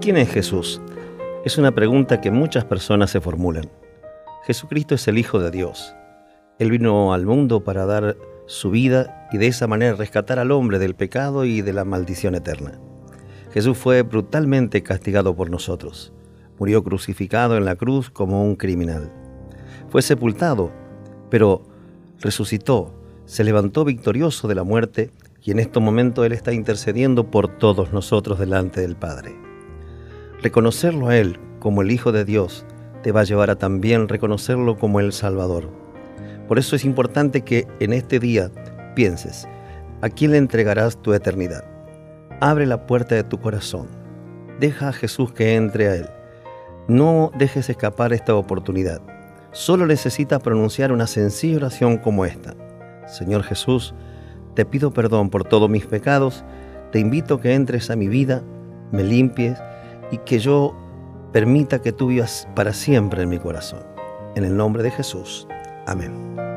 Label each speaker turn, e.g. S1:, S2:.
S1: ¿Quién es Jesús? Es una pregunta que muchas personas se formulan. Jesucristo es el Hijo de Dios. Él vino al mundo para dar su vida y de esa manera rescatar al hombre del pecado y de la maldición eterna. Jesús fue brutalmente castigado por nosotros. Murió crucificado en la cruz como un criminal. Fue sepultado, pero resucitó, se levantó victorioso de la muerte y en este momento Él está intercediendo por todos nosotros delante del Padre. Reconocerlo a Él como el Hijo de Dios te va a llevar a también reconocerlo como el Salvador. Por eso es importante que en este día pienses, ¿a quién le entregarás tu eternidad? Abre la puerta de tu corazón. Deja a Jesús que entre a Él. No dejes escapar esta oportunidad. Solo necesitas pronunciar una sencilla oración como esta. Señor Jesús, te pido perdón por todos mis pecados, te invito a que entres a mi vida, me limpies y que yo permita que tú vivas para siempre en mi corazón. En el nombre de Jesús. Amén.